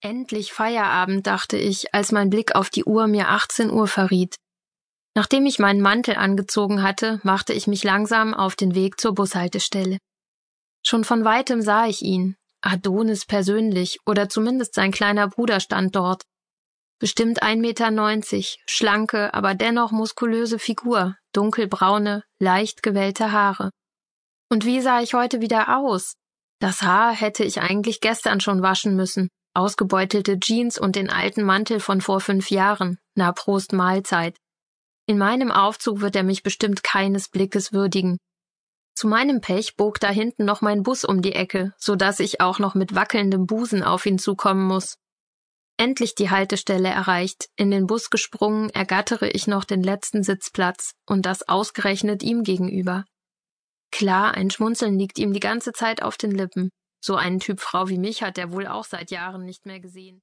Endlich Feierabend, dachte ich, als mein Blick auf die Uhr mir 18 Uhr verriet. Nachdem ich meinen Mantel angezogen hatte, machte ich mich langsam auf den Weg zur Bushaltestelle. Schon von weitem sah ich ihn, Adonis persönlich, oder zumindest sein kleiner Bruder stand dort. Bestimmt 1,90 Meter, schlanke, aber dennoch muskulöse Figur, dunkelbraune, leicht gewellte Haare. Und wie sah ich heute wieder aus? Das Haar hätte ich eigentlich gestern schon waschen müssen, ausgebeutelte Jeans und den alten Mantel von vor fünf Jahren. Na Prost Mahlzeit. In meinem Aufzug wird er mich bestimmt keines Blickes würdigen. Zu meinem Pech bog da hinten noch mein Bus um die Ecke, so dass ich auch noch mit wackelndem Busen auf ihn zukommen muss. Endlich die Haltestelle erreicht, in den Bus gesprungen, ergattere ich noch den letzten Sitzplatz, und das ausgerechnet ihm gegenüber. Klar, ein Schmunzeln liegt ihm die ganze Zeit auf den Lippen. So einen Typ Frau wie mich hat er wohl auch seit Jahren nicht mehr gesehen.